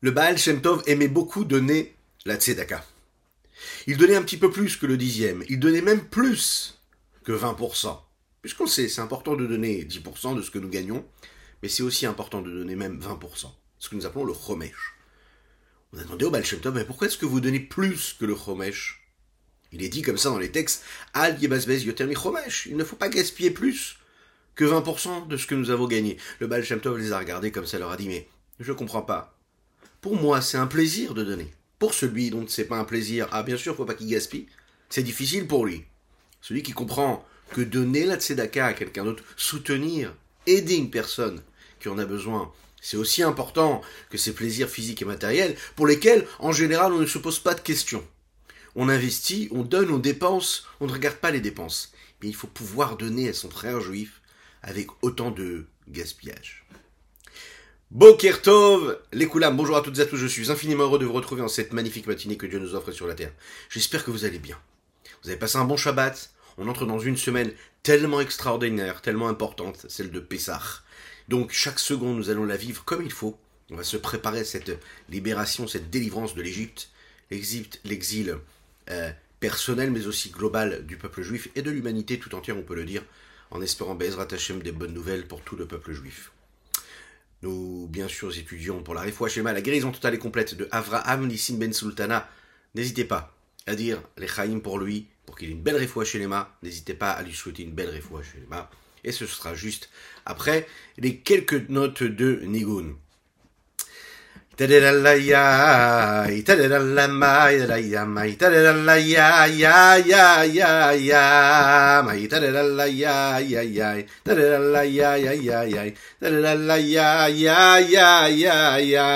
Le Baal Shem Tov aimait beaucoup donner la tzedaka. Il donnait un petit peu plus que le dixième. Il donnait même plus que 20%. Puisqu'on sait, c'est important de donner 10% de ce que nous gagnons, mais c'est aussi important de donner même 20%. Ce que nous appelons le chomesh. On a demandé au Baal Shem Tov, mais pourquoi est-ce que vous donnez plus que le chomesh? Il est dit comme ça dans les textes, Al Yebazbez Yotermi Chomesh. Il ne faut pas gaspiller plus que 20% de ce que nous avons gagné. Le Baal Shem Tov les a regardés comme ça, leur a dit, mais je comprends pas. Pour moi, c'est un plaisir de donner. Pour celui dont c'est pas un plaisir, ah bien sûr, faut pas qu'il gaspille. C'est difficile pour lui. Celui qui comprend que donner la tzedaka à quelqu'un d'autre, soutenir, aider une personne qui en a besoin, c'est aussi important que ces plaisirs physiques et matériels pour lesquels, en général, on ne se pose pas de questions. On investit, on donne, on dépense, on ne regarde pas les dépenses. Mais il faut pouvoir donner à son frère juif avec autant de gaspillage. Boker Tov, les Koulam, bonjour à toutes et à tous, je suis infiniment heureux de vous retrouver en cette magnifique matinée que Dieu nous offre sur la terre. J'espère que vous allez bien. Vous avez passé un bon Shabbat, on entre dans une semaine tellement extraordinaire, tellement importante, celle de Pessah. Donc chaque seconde, nous allons la vivre comme il faut. On va se préparer à cette libération, cette délivrance de l'Égypte, l'exil euh, personnel mais aussi global du peuple juif et de l'humanité tout entière, on peut le dire, en espérant Bezrat Hashem des bonnes nouvelles pour tout le peuple juif. Nous, bien sûr, étudions pour la Refoua Shema, la guérison totale et complète de Avraham Nissim Ben Sultana. N'hésitez pas à dire les Chaim pour lui, pour qu'il ait une belle Refoua Shema. N'hésitez pas à lui souhaiter une belle Refoua Shema. Et ce sera juste après les quelques notes de Nigun. Tereralaya, tereralama, tererayama, tereralaya, ya, ya, ya, ya, mai tereralaya, ya, ya, tereralaya, ya, ya, ya, tereralaya, ya, ya, ya, ya.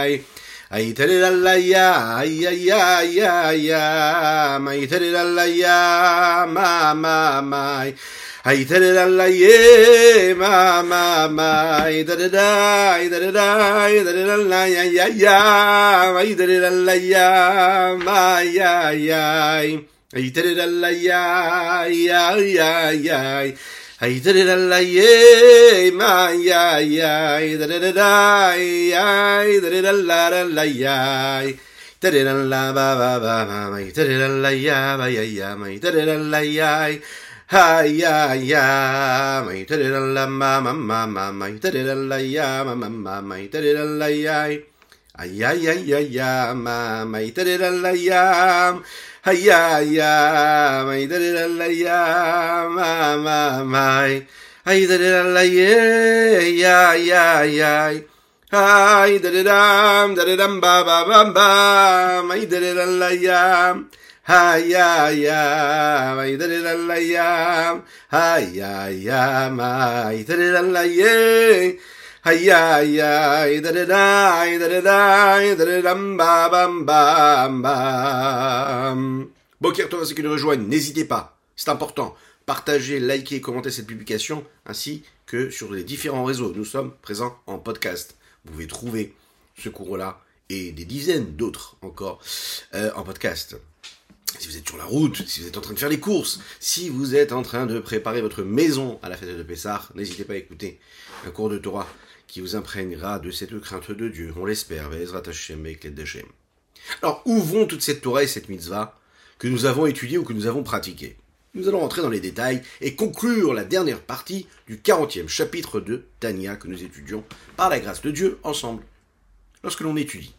Ay tereralaya, ya, ya, ya, ya, ya mai ya, ma, ma, mai. Hey, da da da la ye, ma ma ma. Hey, da da da, hey, da da da, hey, da da da la ya ya ya. Hey, da da da la ya, ma ya ya. Hey, da da da la ya ya ya ya. Hey, da da da la ye, ma ya ya. Hey, da da da da, ya, da da da la la la ya. Da-da-da-la-ba-ba-ba-ba-may, da-da-da-la-ya-ba-ya-ya-may, da-da-da-la-ya-ay. Hiya ya, may tadidan la ma ma my, ma, may tadidan la ya ma ma my, may tadidan la ya. Hiya ya ya ya ma, may tadidan la ya. Hiya ya, may tadidan la ya ma my, ma, da da la ya ya ya ya. Hi da da dam da da dam ba ba ba ba, my da da la ya. Hayayam, Aïdarilalayam, da-da-da, ceux qui nous rejoignent, n'hésitez pas, c'est important. Partagez, likez, commentez cette publication, ainsi que sur les différents réseaux. Nous sommes présents en podcast. Vous pouvez trouver ce cours-là et des dizaines d'autres encore euh, en podcast si vous êtes sur la route, si vous êtes en train de faire les courses, si vous êtes en train de préparer votre maison à la fête de Pessah, n'hésitez pas à écouter un cours de Torah qui vous imprégnera de cette crainte de Dieu, on l'espère, Alors, où vont toute cette Torah et cette mitzvah que nous avons étudiée ou que nous avons pratiquée Nous allons entrer dans les détails et conclure la dernière partie du 40e chapitre de Tania que nous étudions par la grâce de Dieu ensemble. Lorsque l'on étudie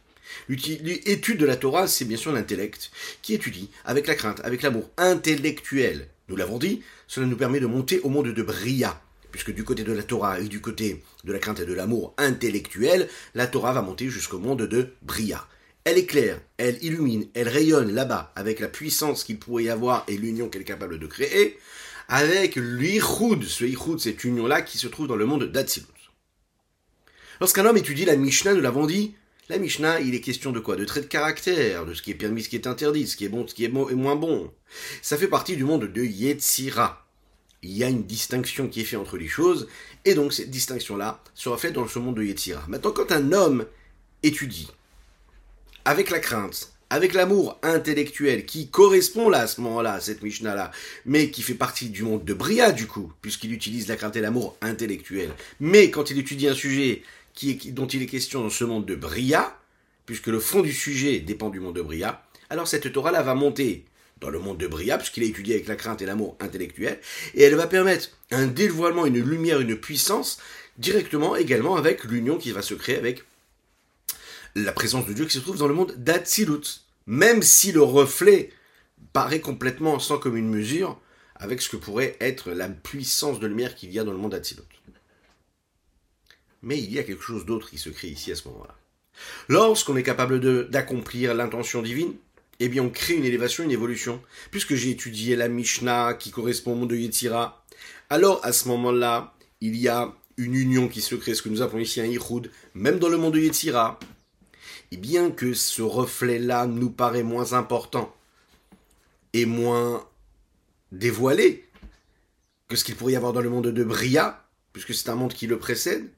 L'étude de la Torah, c'est bien sûr l'intellect, qui étudie avec la crainte, avec l'amour intellectuel. Nous l'avons dit, cela nous permet de monter au monde de Bria, puisque du côté de la Torah et du côté de la crainte et de l'amour intellectuel, la Torah va monter jusqu'au monde de Bria. Elle éclaire, elle illumine, elle rayonne là-bas avec la puissance qu'il pourrait y avoir et l'union qu'elle est capable de créer, avec l'ichoud, ce ichoud, cette union-là qui se trouve dans le monde d'Atsilut. Lorsqu'un homme étudie la Mishnah, nous l'avons dit, la Mishnah, il est question de quoi? De traits de caractère, de ce qui est permis, ce qui est interdit, ce qui est bon, ce qui est et moins bon. Ça fait partie du monde de Yetzira. Il y a une distinction qui est faite entre les choses, et donc cette distinction-là sera faite dans ce monde de Yetzira. Maintenant, quand un homme étudie, avec la crainte, avec l'amour intellectuel qui correspond là à ce moment-là, à cette Mishnah-là, mais qui fait partie du monde de Bria du coup, puisqu'il utilise la crainte et l'amour intellectuel. Mais quand il étudie un sujet dont il est question dans ce monde de Bria, puisque le fond du sujet dépend du monde de Bria, alors cette Torah-là va monter dans le monde de Bria, puisqu'il est étudié avec la crainte et l'amour intellectuel, et elle va permettre un dévoilement, une lumière, une puissance, directement également avec l'union qui va se créer avec la présence de Dieu qui se trouve dans le monde d'Atsilut. Même si le reflet paraît complètement sans commune mesure avec ce que pourrait être la puissance de lumière qu'il y a dans le monde d'Atsilut. Mais il y a quelque chose d'autre qui se crée ici à ce moment-là. Lorsqu'on est capable d'accomplir l'intention divine, eh bien on crée une élévation, une évolution. Puisque j'ai étudié la Mishnah qui correspond au monde de Yetzira, alors à ce moment-là, il y a une union qui se crée, ce que nous appelons ici un Yichud, même dans le monde de Yetzira. Et bien que ce reflet-là nous paraît moins important et moins dévoilé que ce qu'il pourrait y avoir dans le monde de Bria, puisque c'est un monde qui le précède,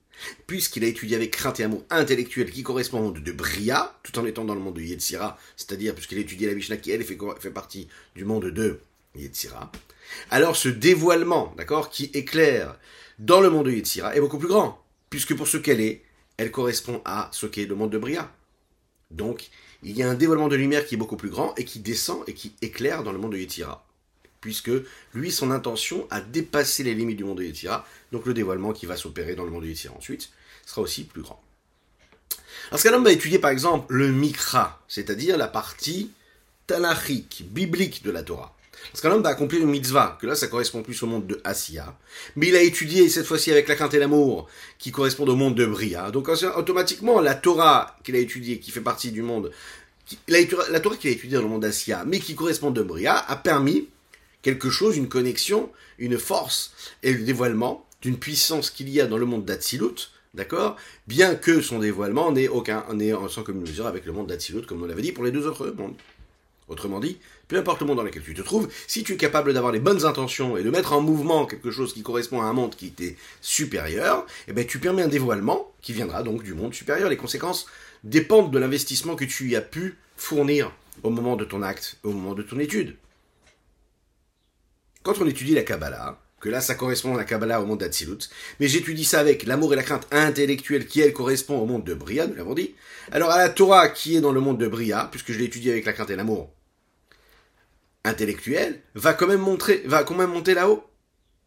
puisqu'il a étudié avec crainte et amour intellectuel qui correspond au monde de Bria, tout en étant dans le monde de Yetzira, c'est-à-dire puisqu'il a étudié la Mishnah qui, elle, fait, partie du monde de Yetzira, alors ce dévoilement, d'accord, qui éclaire dans le monde de Yetzira est beaucoup plus grand, puisque pour ce qu'elle est, elle correspond à ce qu'est le monde de Bria. Donc, il y a un dévoilement de lumière qui est beaucoup plus grand et qui descend et qui éclaire dans le monde de Yetzira. Puisque lui, son intention a dépassé les limites du monde de Yetzira, donc le dévoilement qui va s'opérer dans le monde de Yetzira ensuite sera aussi plus grand. Alors, qu'un homme va étudier par exemple le Mikra, c'est-à-dire la partie tanachique, biblique de la Torah. Parce qu'un homme va accomplir une mitzvah, que là ça correspond plus au monde de Asiya, mais il a étudié cette fois-ci avec la crainte et l'amour, qui correspond au monde de Bria. Donc automatiquement, la Torah qu'il a étudiée, qui fait partie du monde, la, la Torah qu'il a étudiée dans le monde d'Asiya, mais qui correspond de Bria, a permis quelque chose, une connexion, une force et le dévoilement d'une puissance qu'il y a dans le monde d'Atsilut, d'accord? Bien que son dévoilement n'ait aucun, n'ait sans commune mesure avec le monde d'Atsilut, comme on l'avait dit pour les deux autres mondes. Autrement dit, peu importe le monde dans lequel tu te trouves, si tu es capable d'avoir les bonnes intentions et de mettre en mouvement quelque chose qui correspond à un monde qui t'est supérieur, eh ben tu permets un dévoilement qui viendra donc du monde supérieur. Les conséquences dépendent de l'investissement que tu y as pu fournir au moment de ton acte, au moment de ton étude. Quand on étudie la Kabbalah, que là ça correspond à la Kabbalah au monde d'Atsilut, mais j'étudie ça avec l'amour et la crainte intellectuelle qui elle correspond au monde de Bria, nous l'avons dit, alors à la Torah qui est dans le monde de Bria, puisque je l'ai étudié avec la crainte et l'amour intellectuel, va quand même montrer, va quand même monter là-haut,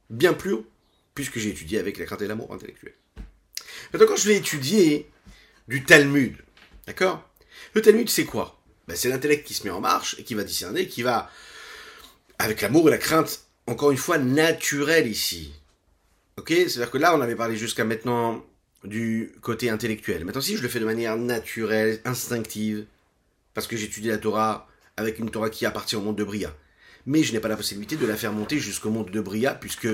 bien plus haut, puisque j'ai étudié avec la crainte et l'amour intellectuel. Maintenant, quand je vais étudier du Talmud, d'accord Le Talmud, c'est quoi? Ben, C'est l'intellect qui se met en marche et qui va discerner, qui va, avec l'amour et la crainte, encore une fois, naturel ici. Ok? C'est-à-dire que là, on avait parlé jusqu'à maintenant du côté intellectuel. Maintenant, si je le fais de manière naturelle, instinctive, parce que j'étudie la Torah avec une Torah qui appartient au monde de Bria. Mais je n'ai pas la possibilité de la faire monter jusqu'au monde de Bria, puisque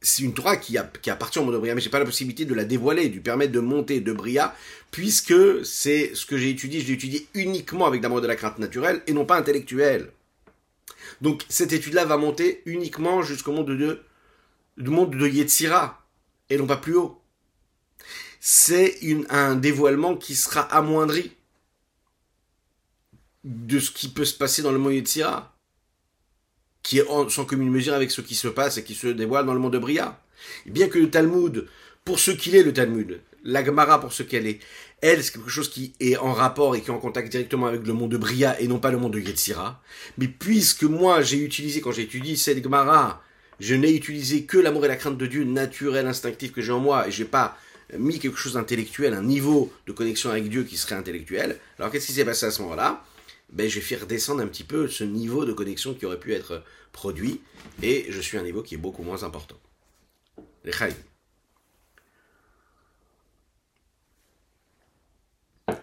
c'est une Torah qui, appartient au monde de Bria, mais je n'ai pas la possibilité de la dévoiler, de lui permettre de monter de Bria, puisque c'est ce que j'ai étudié, je l'ai étudié uniquement avec l'amour de la crainte naturelle et non pas intellectuelle. Donc cette étude-là va monter uniquement jusqu'au monde de, du Yetzira, et non pas plus haut. C'est un dévoilement qui sera amoindri de ce qui peut se passer dans le monde de Syrah, qui est sans commune mesure avec ce qui se passe et qui se dévoile dans le monde de Bria. bien que le Talmud, pour ce qu'il est le Talmud, la Gemara pour ce qu'elle est, elle, c'est quelque chose qui est en rapport et qui est en contact directement avec le monde de Bria et non pas le monde de Yetzira. Mais puisque moi, j'ai utilisé, quand j'ai étudié cette Gemara, je n'ai utilisé que l'amour et la crainte de Dieu naturel, instinctif que j'ai en moi, et j'ai pas mis quelque chose d'intellectuel, un niveau de connexion avec Dieu qui serait intellectuel. Alors qu'est-ce qui s'est passé à ce moment-là? Ben, j'ai fait redescendre un petit peu ce niveau de connexion qui aurait pu être produit, et je suis à un niveau qui est beaucoup moins important. Les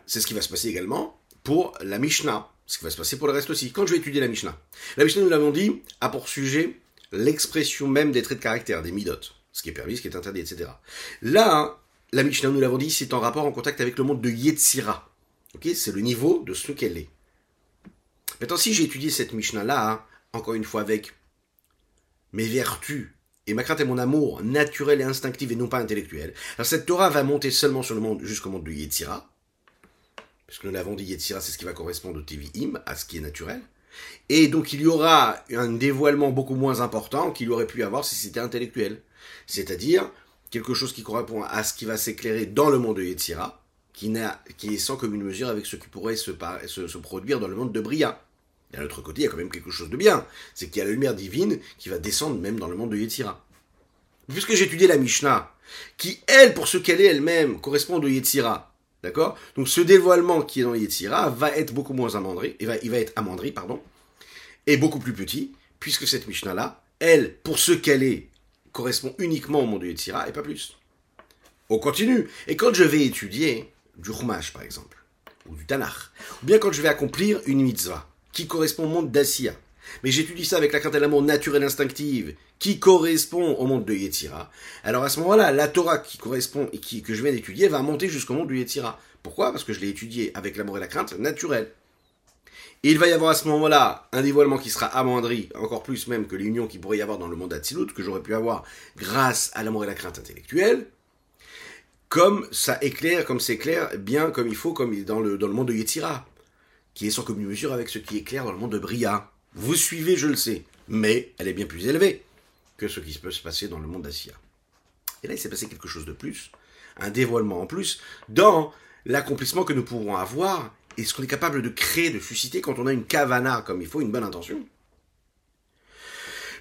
C'est ce qui va se passer également pour la Mishnah, ce qui va se passer pour le reste aussi. Quand je vais étudier la Mishnah, la Mishnah, nous l'avons dit, a pour sujet l'expression même des traits de caractère, des midot, ce qui est permis, ce qui est interdit, etc. Là, la Mishnah, nous l'avons dit, c'est en rapport, en contact avec le monde de Yetzira. C'est le niveau de ce qu'elle est. Maintenant, si j'ai étudié cette Mishnah-là, encore une fois avec mes vertus et ma crainte et mon amour naturel et instinctif et non pas intellectuel, alors cette Torah va monter seulement sur le monde jusqu'au monde de Yetzira, puisque nous l'avons dit, Yetzira, c'est ce qui va correspondre au Tevi'im, à ce qui est naturel. Et donc il y aura un dévoilement beaucoup moins important qu'il aurait pu avoir si c'était intellectuel. C'est-à-dire quelque chose qui correspond à ce qui va s'éclairer dans le monde de Yetzira, qui, qui est sans commune mesure avec ce qui pourrait se, se, produire dans le monde de Bria. Et à l'autre côté, il y a quand même quelque chose de bien, c'est qu'il y a la lumière divine qui va descendre même dans le monde de Yetzira. Puisque étudié la Mishnah, qui, elle, pour ce qu'elle est elle-même, correspond au Yetzira, D'accord? Donc ce dévoilement qui est dans Yetzira va être beaucoup moins amendri, il va, être amendri, pardon, et beaucoup plus petit, puisque cette Mishnah-là, elle, pour ce qu'elle est, correspond uniquement au monde de Yetzira et pas plus. On continue. Et quand je vais étudier du Chumash, par exemple, ou du Tanakh, ou bien quand je vais accomplir une mitzvah, qui correspond au monde d'Assia, mais j'étudie ça avec la crainte de l'amour naturelle instinctive, qui correspond au monde de Yetzira, alors à ce moment-là, la Torah qui correspond et qui, que je viens d'étudier va monter jusqu'au monde du Yetzira. Pourquoi? Parce que je l'ai étudié avec l'amour et la crainte naturelle. Et il va y avoir à ce moment-là un dévoilement qui sera amendri, encore plus même que l'union qu'il pourrait y avoir dans le monde d'Atsilut, que j'aurais pu avoir grâce à l'amour et la crainte intellectuelle, comme ça éclaire, comme c'est clair, bien comme il faut, comme dans le, dans le monde de Yetzira, qui est sans commune mesure avec ce qui est clair dans le monde de Bria. Vous suivez, je le sais, mais elle est bien plus élevée que ce qui peut se passer dans le monde d'Assia. Et là, il s'est passé quelque chose de plus, un dévoilement en plus, dans l'accomplissement que nous pourrons avoir et ce qu'on est capable de créer, de susciter quand on a une kavana comme il faut, une bonne intention.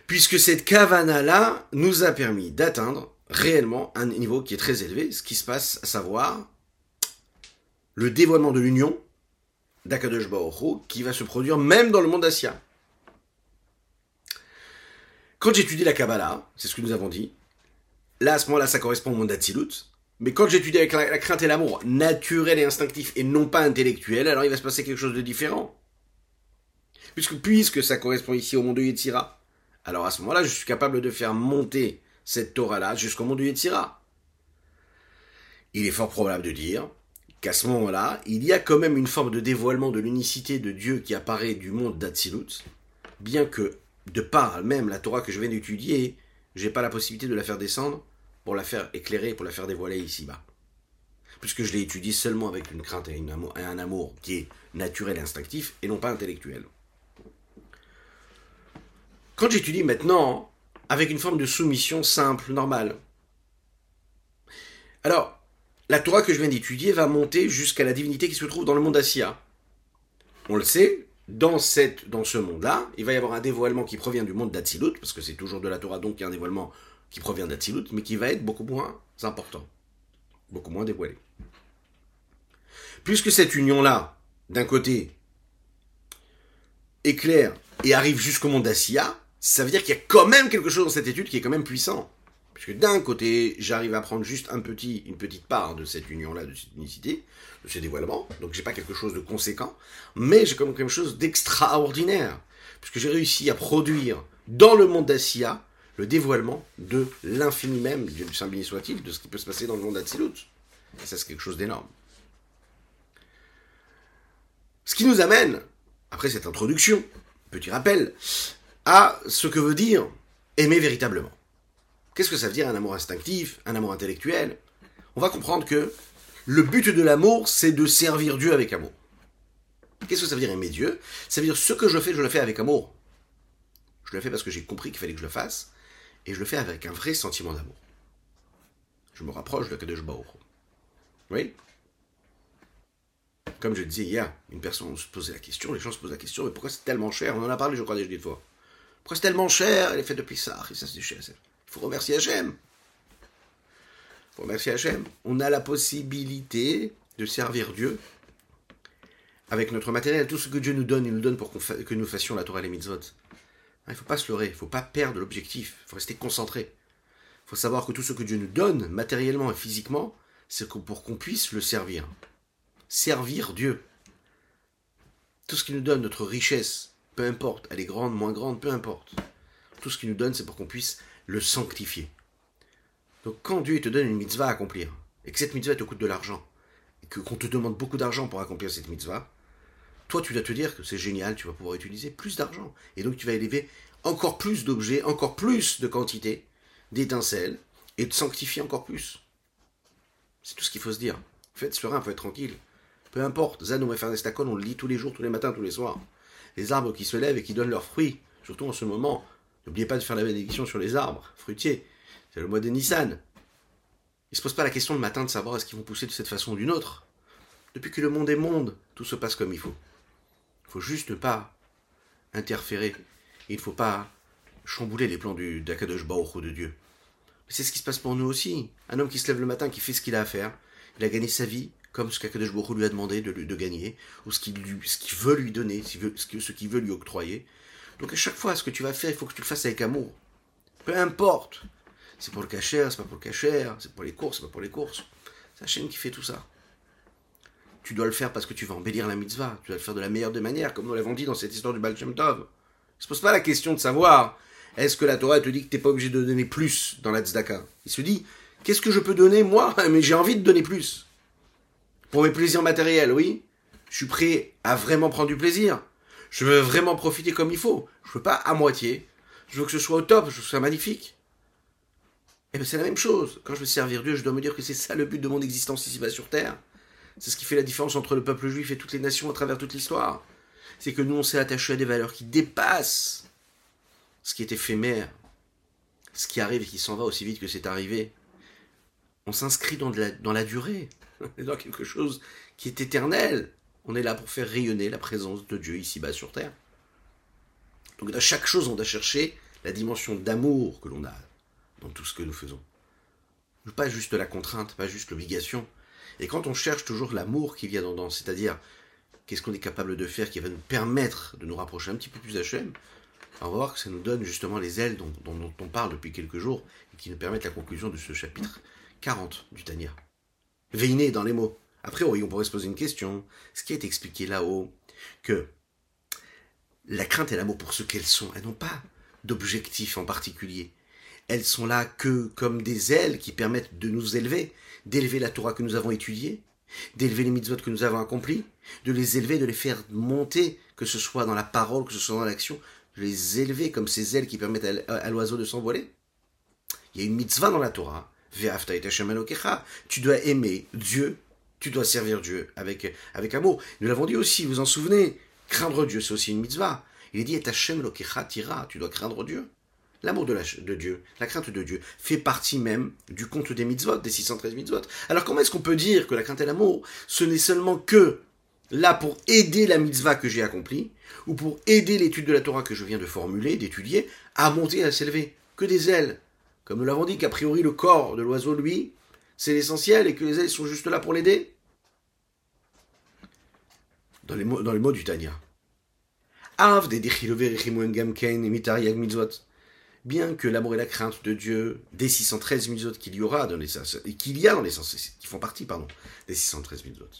Puisque cette kavana-là nous a permis d'atteindre réellement un niveau qui est très élevé, ce qui se passe, à savoir le dévoilement de l'union d'Akadosh Baruch qui va se produire même dans le monde d'Assia. Quand j'étudie la Kabbalah, c'est ce que nous avons dit, là, à ce moment-là, ça correspond au monde d'Atsilut. Mais quand j'étudie avec la, crainte et l'amour naturel et instinctif et non pas intellectuel, alors il va se passer quelque chose de différent. Puisque, puisque ça correspond ici au monde de Yetzira, alors à ce moment-là, je suis capable de faire monter cette Torah-là jusqu'au monde de Yetzira. Il est fort probable de dire qu'à ce moment-là, il y a quand même une forme de dévoilement de l'unicité de Dieu qui apparaît du monde d'Atsilut, bien que de par même la Torah que je viens d'étudier, j'ai pas la possibilité de la faire descendre pour la faire éclairer, pour la faire dévoiler ici-bas. Puisque je l'ai étudié seulement avec une crainte et, un amour qui est naturel et instinctif et non pas intellectuel. Quand j'étudie maintenant avec une forme de soumission simple, normale, alors, la Torah que je viens d'étudier va monter jusqu'à la divinité qui se trouve dans le monde d'Assia. On le sait, dans, cette, dans ce monde-là, il va y avoir un dévoilement qui provient du monde d'Atsilut, parce que c'est toujours de la Torah, donc il y a un dévoilement qui provient d'Atsilut, mais qui va être beaucoup moins important, beaucoup moins dévoilé. Puisque cette union-là, d'un côté, éclaire et arrive jusqu'au monde d'Assia, ça veut dire qu'il y a quand même quelque chose dans cette étude qui est quand même puissant. Puisque d'un côté, j'arrive à prendre juste une petite part de cette union-là, de cette unicité, de ce dévoilement, donc j'ai pas quelque chose de conséquent, mais j'ai comme quelque chose d'extraordinaire, puisque j'ai réussi à produire dans le monde d'Assia le dévoilement de l'infini même, du Saint béni soit-il, de ce qui peut se passer dans le monde d'Atsilut. Et ça, c'est quelque chose d'énorme. Ce qui nous amène, après cette introduction, petit rappel, à ce que veut dire aimer véritablement. Qu'est-ce que ça veut dire un amour instinctif, un amour intellectuel? On va comprendre que le but de l'amour, c'est de servir Dieu avec amour. Qu'est-ce que ça veut dire aimer Dieu? Ça veut dire ce que je fais, je le fais avec amour. Je le fais parce que j'ai compris qu'il fallait que je le fasse, et je le fais avec un vrai sentiment d'amour. Je me rapproche de Kadosh Baruch. Oui Comme je disais hier, une personne se posait la question, les gens se posent la question, mais pourquoi c'est tellement cher? On en a parlé, je crois, déjà une fois. Pourquoi c'est tellement cher Elle est faite de Pissar, et ça c'est cher. Faut remercier Hachem. Faut remercier Hachem. On a la possibilité de servir Dieu avec notre matériel. Tout ce que Dieu nous donne, il nous donne pour que nous fassions la Torah et les mitzvot. Il ne faut pas se leurrer, il ne faut pas perdre l'objectif, il faut rester concentré. Il faut savoir que tout ce que Dieu nous donne, matériellement et physiquement, c'est pour qu'on puisse le servir. Servir Dieu. Tout ce qui nous donne, notre richesse, peu importe, elle est grande, moins grande, peu importe. Tout ce qu'il nous donne, c'est pour qu'on puisse le sanctifier. Donc quand Dieu te donne une mitzvah à accomplir, et que cette mitzvah te coûte de l'argent, et que qu'on te demande beaucoup d'argent pour accomplir cette mitzvah, toi tu dois te dire que c'est génial, tu vas pouvoir utiliser plus d'argent. Et donc tu vas élever encore plus d'objets, encore plus de quantité, d'étincelles, et te sanctifier encore plus. C'est tout ce qu'il faut se dire. Faites serein, faut être tranquille. Peu importe, Zanou et Fernestakon, on le lit tous les jours, tous les matins, tous les soirs. Les arbres qui se lèvent et qui donnent leurs fruits, surtout en ce moment, N'oubliez pas de faire la bénédiction sur les arbres fruitiers. C'est le mois de Nissan. Ils se posent pas la question le matin de savoir est-ce qu'ils vont pousser de cette façon ou d'une autre. Depuis que le monde est monde, tout se passe comme il faut. Il faut juste pas interférer. Il ne faut pas chambouler les plans du d'Akadosh Baruch de Dieu. C'est ce qui se passe pour nous aussi. Un homme qui se lève le matin, qui fait ce qu'il a à faire, il a gagné sa vie, comme ce qu'Akadosh Baruch lui a demandé de, de gagner, ou ce qu'il veut lui donner, ce qu'il veut lui octroyer. Donc à chaque fois, ce que tu vas faire, il faut que tu le fasses avec amour. Peu importe. C'est pour le cachère, c'est pas pour le cachère, c'est pour les courses, c'est pas pour les courses. C'est chaîne qui fait tout ça. Tu dois le faire parce que tu vas embellir la mitzvah. Tu dois le faire de la meilleure des manières, comme nous l'avons dit dans cette histoire du Baal Tov. Il se pose pas la question de savoir est-ce que la Torah te dit que tu n'es pas obligé de donner plus dans la tzedaka? Il se dit qu'est-ce que je peux donner moi? Mais j'ai envie de donner plus. Pour mes plaisirs matériels, oui. Je suis prêt à vraiment prendre du plaisir. Je veux vraiment profiter comme il faut. Je veux pas à moitié. Je veux que ce soit au top, je veux que ce soit magnifique. Et eh bien c'est la même chose. Quand je veux servir Dieu, je dois me dire que c'est ça le but de mon existence ici-bas sur Terre. C'est ce qui fait la différence entre le peuple juif et toutes les nations à travers toute l'histoire. C'est que nous, on s'est attaché à des valeurs qui dépassent ce qui est éphémère, ce qui arrive et qui s'en va aussi vite que c'est arrivé. On s'inscrit dans, dans la durée, dans quelque chose qui est éternel. On est là pour faire rayonner la présence de Dieu ici-bas sur Terre. Donc dans chaque chose, on doit chercher la dimension d'amour que l'on a dans tout ce que nous faisons. Pas juste la contrainte, pas juste l'obligation. Et quand on cherche toujours l'amour y a dedans, c'est-à-dire qu'est-ce qu'on est capable de faire qui va nous permettre de nous rapprocher un petit peu plus d'Hachem, on va voir que ça nous donne justement les ailes dont, on parle depuis quelques jours et qui nous permettent la conclusion de ce chapitre 40 du Tania. Veiné dans les mots. Après, oui, on pourrait se poser une question. Ce qui est expliqué là-haut, que la crainte et l'amour pour ce qu'elles sont, elles n'ont pas d'objectif en particulier. Elles sont là que comme des ailes qui permettent de nous élever, d'élever la Torah que nous avons étudiée, d'élever les mitzvot que nous avons accomplis, de les élever, de les faire monter, que ce soit dans la parole, que ce soit dans l'action, de les élever comme ces ailes qui permettent à, l'oiseau de s'envoler. Il y a une mitzvah dans la Torah. Tu dois aimer Dieu, tu dois servir Dieu avec, avec amour. Nous l'avons dit aussi, vous en souvenez, craindre Dieu, c'est aussi une mitzvah. Il est dit, et tira, tu dois craindre Dieu. L'amour de, de, Dieu, la crainte de Dieu, fait partie même du compte des mitzvot, des 613 mitzvot. Alors comment est-ce qu'on peut dire que la crainte et l'amour, ce n'est seulement que là pour aider la mitzvah que j'ai accomplie, ou pour aider l'étude de la Torah que je viens de formuler, d'étudier, à monter, à s'élever? Que des ailes. Comme nous l'avons dit qu'a priori le corps de l'oiseau, lui, c'est l'essentiel et que les ailes sont juste là pour l'aider. Dans les mots, dans les mots du Tanya. Av des bien que l'amour et la crainte de Dieu, des 613 mitzvot qu'il y aura dans les qu'il y a dans les qui font partie, pardon, des 613 mitzvot.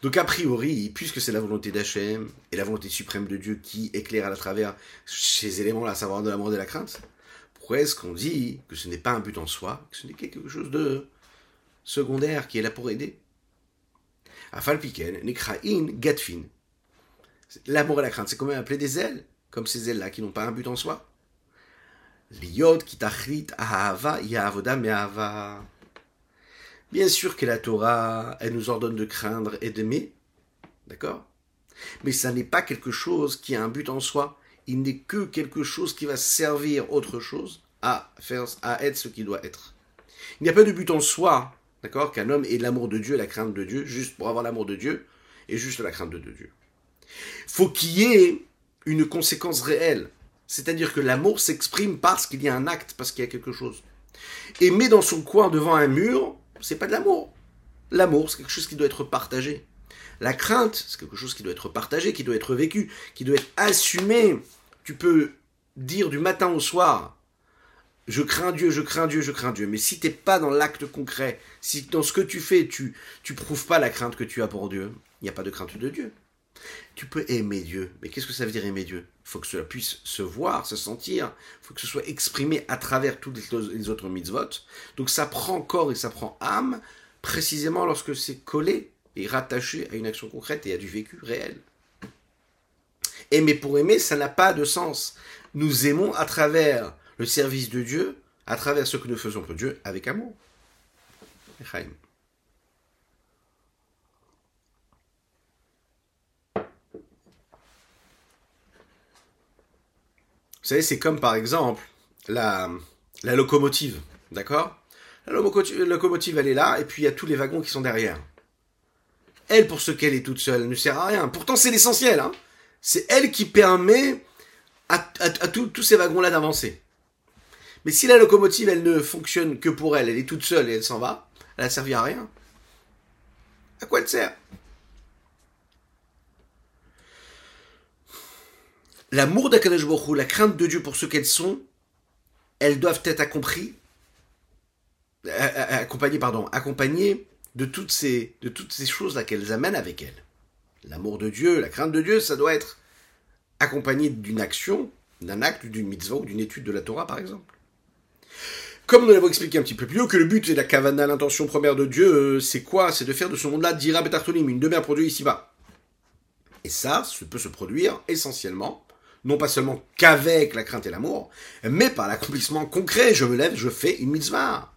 Donc a priori, puisque c'est la volonté d'Hachem et la volonté suprême de Dieu qui éclaire à travers ces éléments-là, à savoir de l'amour et de la crainte, pourquoi est-ce qu'on dit que ce n'est pas un but en soi, que ce n'est quelque chose de secondaire qui est là pour aider? L'amour et la crainte, c'est quand même appelé des ailes comme ces ailes-là qui n'ont pas un but en soi. Bien sûr que la Torah, elle nous ordonne de craindre et d'aimer, d'accord? Mais ça n'est pas quelque chose qui a un but en soi. Il n'est que quelque chose qui va servir autre chose à faire, à être ce qu'il doit être. Il n'y a pas de but en soi, d'accord? Qu'un homme ait l'amour de Dieu, la crainte de Dieu, juste pour avoir l'amour de Dieu et juste la crainte de Dieu. Faut qu'il y ait une conséquence réelle. C'est-à-dire que l'amour s'exprime parce qu'il y a un acte, parce qu'il y a quelque chose. Aimer dans son coin devant un mur, c'est pas de l'amour. L'amour, c'est quelque chose qui doit être partagé. La crainte, c'est quelque chose qui doit être partagé, qui doit être vécu, qui doit être assumé. Tu peux dire du matin au soir, je crains Dieu, je crains Dieu, je crains Dieu. Mais si t'es pas dans l'acte concret, si dans ce que tu fais, tu, tu prouves pas la crainte que tu as pour Dieu, il n'y a pas de crainte de Dieu. Tu peux aimer Dieu, mais qu'est-ce que ça veut dire aimer Dieu? Il faut que cela puisse se voir, se sentir, il faut que ce soit exprimé à travers toutes les autres mitzvot. Donc ça prend corps et ça prend âme, précisément lorsque c'est collé et rattaché à une action concrète et à du vécu réel. Aimer pour aimer, ça n'a pas de sens. Nous aimons à travers le service de Dieu, à travers ce que nous faisons pour Dieu, avec amour. Vous savez, c'est comme par exemple la, locomotive, d'accord? La locomotive, elle est là, et puis il y a tous les wagons qui sont derrière. Elle, pour ce qu'elle est toute seule, ne sert à rien. Pourtant, c'est l'essentiel. Hein. C'est elle qui permet à, tous ces wagons-là d'avancer. Mais si la locomotive, elle ne fonctionne que pour elle, elle est toute seule et elle s'en va, elle n'a servi à rien. À quoi elle sert? L'amour d'Akadosh la crainte de Dieu pour ce qu'elles sont, elles doivent être accompagnées, euh, euh, accompagnées, pardon, accompagnées de toutes ces, de toutes ces choses-là qu'elles amènent avec elles. L'amour de Dieu, la crainte de Dieu, ça doit être accompagné d'une action, d'un acte, d'une mitzvah ou d'une étude de la Torah, par exemple. Comme nous l'avons expliqué un petit peu plus haut, que le but et la kavana, l'intention première de Dieu, euh, c'est quoi? C'est de faire de ce monde-là dira betartonim, une demeure pour Dieu ici-bas. Et ça, ça peut se produire essentiellement, non pas seulement qu'avec la crainte et l'amour, mais par l'accomplissement concret. Je me lève, je fais une mitzvah.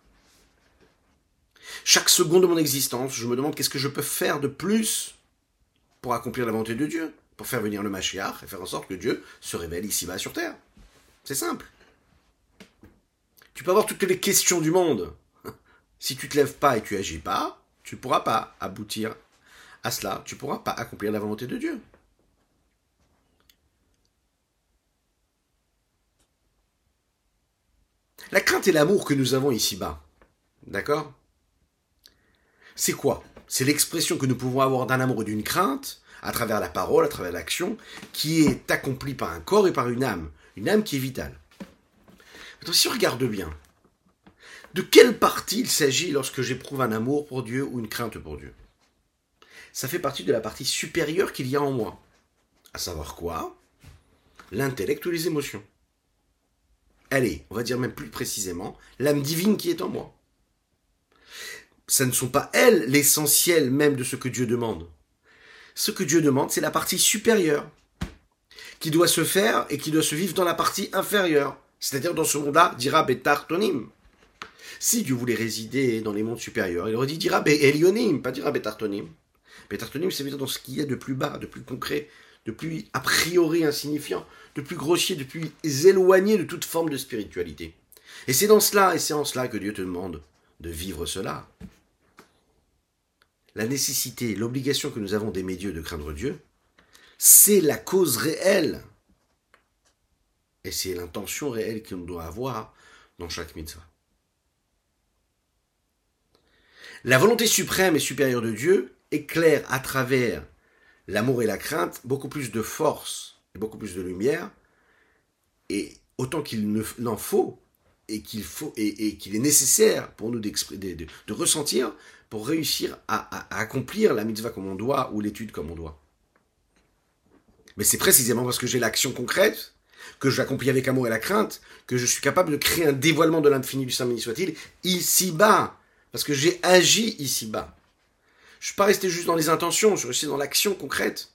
Chaque seconde de mon existence, je me demande qu'est-ce que je peux faire de plus pour accomplir la volonté de Dieu, pour faire venir le Mashiach et faire en sorte que Dieu se révèle ici-bas sur terre. C'est simple. Tu peux avoir toutes les questions du monde. Si tu te lèves pas et tu agis pas, tu ne pourras pas aboutir à cela. Tu ne pourras pas accomplir la volonté de Dieu. La crainte et l'amour que nous avons ici-bas, d'accord? C'est quoi? C'est l'expression que nous pouvons avoir d'un amour et d'une crainte à travers la parole, à travers l'action, qui est accomplie par un corps et par une âme, une âme qui est vitale. Maintenant, si on regarde bien, de quelle partie il s'agit lorsque j'éprouve un amour pour Dieu ou une crainte pour Dieu? Ça fait partie de la partie supérieure qu'il y a en moi. À savoir quoi? L'intellect ou les émotions. Allez, on va dire même plus précisément, l'âme divine qui est en moi. Ça ne sont pas elles l'essentiel même de ce que Dieu demande. Ce que Dieu demande, c'est la partie supérieure, qui doit se faire et qui doit se vivre dans la partie inférieure, c'est-à-dire dans ce monde-là, dira Betartonim. Si Dieu voulait résider dans les mondes supérieurs, il aurait dit dira Elionim, pas dira Betartonim. Betartonim, c'est dire dans ce qu'il y a de plus bas, de plus concret, de plus a priori insignifiant, de plus grossier, de plus éloigné de toute forme de spiritualité. Et c'est dans cela, et c'est en cela que Dieu te demande de vivre cela. La nécessité, l'obligation que nous avons d'aimer Dieu, de craindre Dieu, c'est la cause réelle. Et c'est l'intention réelle qu'on doit avoir dans chaque mitzvah. La volonté suprême et supérieure de Dieu éclaire à travers l'amour et la crainte, beaucoup plus de force et beaucoup plus de lumière, et autant qu'il n'en faut, et qu'il est nécessaire pour nous de, de, ressentir pour réussir à, accomplir la mitzvah comme on doit ou l'étude comme on doit. Mais c'est précisément parce que j'ai l'action concrète, que j'accomplis avec amour et la crainte, que je suis capable de créer un dévoilement de l'infini du Saint soit-il, ici-bas, parce que j'ai agi ici-bas. Je ne suis pas resté juste dans les intentions, je suis resté dans l'action concrète.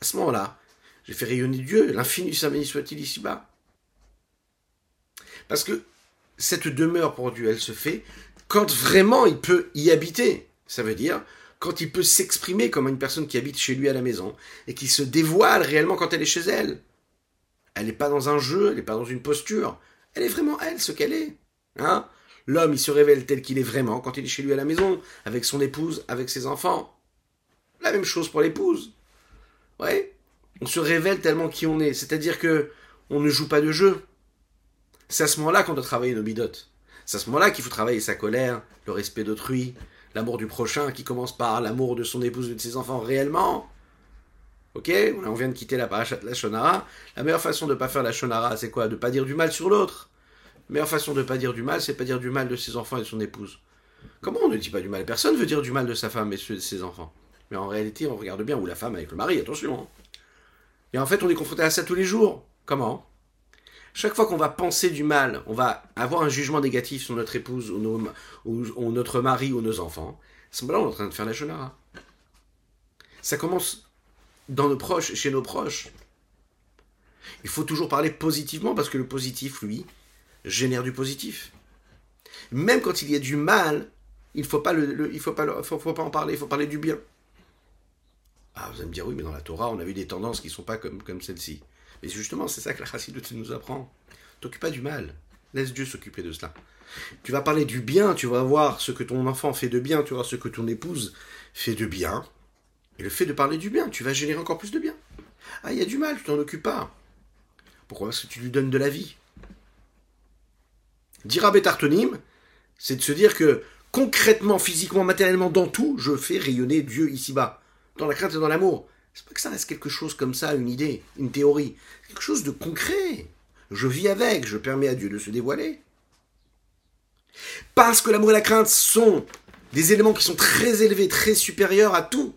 À ce moment-là, j'ai fait rayonner Dieu, l'infini du Saint béni soit-il ici-bas. Parce que cette demeure pour Dieu, elle se fait quand vraiment il peut y habiter. Ça veut dire quand il peut s'exprimer comme une personne qui habite chez lui à la maison et qui se dévoile réellement quand elle est chez elle. Elle n'est pas dans un jeu, elle n'est pas dans une posture. Elle est vraiment elle, ce qu'elle est. Hein L'homme, il se révèle tel qu'il est vraiment quand il est chez lui à la maison, avec son épouse, avec ses enfants. La même chose pour l'épouse. Ouais. On se révèle tellement qui on est. C'est-à-dire que on ne joue pas de jeu. C'est à ce moment-là qu'on doit travailler nos bidotes. C'est à ce moment-là qu'il faut travailler sa colère, le respect d'autrui, l'amour du prochain qui commence par l'amour de son épouse et de ses enfants réellement. Ok On vient de quitter la parachat la shonara. La meilleure façon de ne pas faire la shonara, c'est quoi? De ne pas dire du mal sur l'autre. La meilleure façon de ne pas dire du mal, c'est pas dire du mal de ses enfants et de son épouse. Comment on ne dit pas du mal? Personne veut dire du mal de sa femme et de ses enfants. Mais en réalité, on regarde bien, ou la femme avec le mari, attention. Hein. Et en fait, on est confronté à ça tous les jours. Comment? Chaque fois qu'on va penser du mal, on va avoir un jugement négatif sur notre épouse ou, ou, notre mari ou nos enfants. À ce moment-là, on est en train de faire la shonara. Ça commence dans nos proches, chez nos proches. Il faut toujours parler positivement parce que le positif, lui, génère du positif. Même quand il y a du mal, il ne faut, pas le, faut, faut, pas en parler, il faut parler du bien. Ah, vous allez me dire, oui, mais dans la Torah, on a vu des tendances qui ne sont pas comme, comme celle-ci. Mais justement, c'est ça que la Chassidut nous apprend. T'occupe pas du mal. Laisse Dieu s'occuper de cela. Tu vas parler du bien, tu vas voir ce que ton enfant fait de bien, tu vas voir ce que ton épouse fait de bien. Et le fait de parler du bien, tu vas générer encore plus de bien. Ah, il y a du mal, tu t'en occupes pas. Pourquoi Parce que tu lui donnes de la vie. Dira Betartonim, c'est de se dire que concrètement, physiquement, matériellement, dans tout, je fais rayonner Dieu ici-bas. Dans la crainte et dans l'amour. C'est pas que ça reste quelque chose comme ça, une idée, une théorie. Quelque chose de concret. Je vis avec, je permets à Dieu de se dévoiler. Parce que l'amour et la crainte sont des éléments qui sont très élevés, très supérieurs à tout.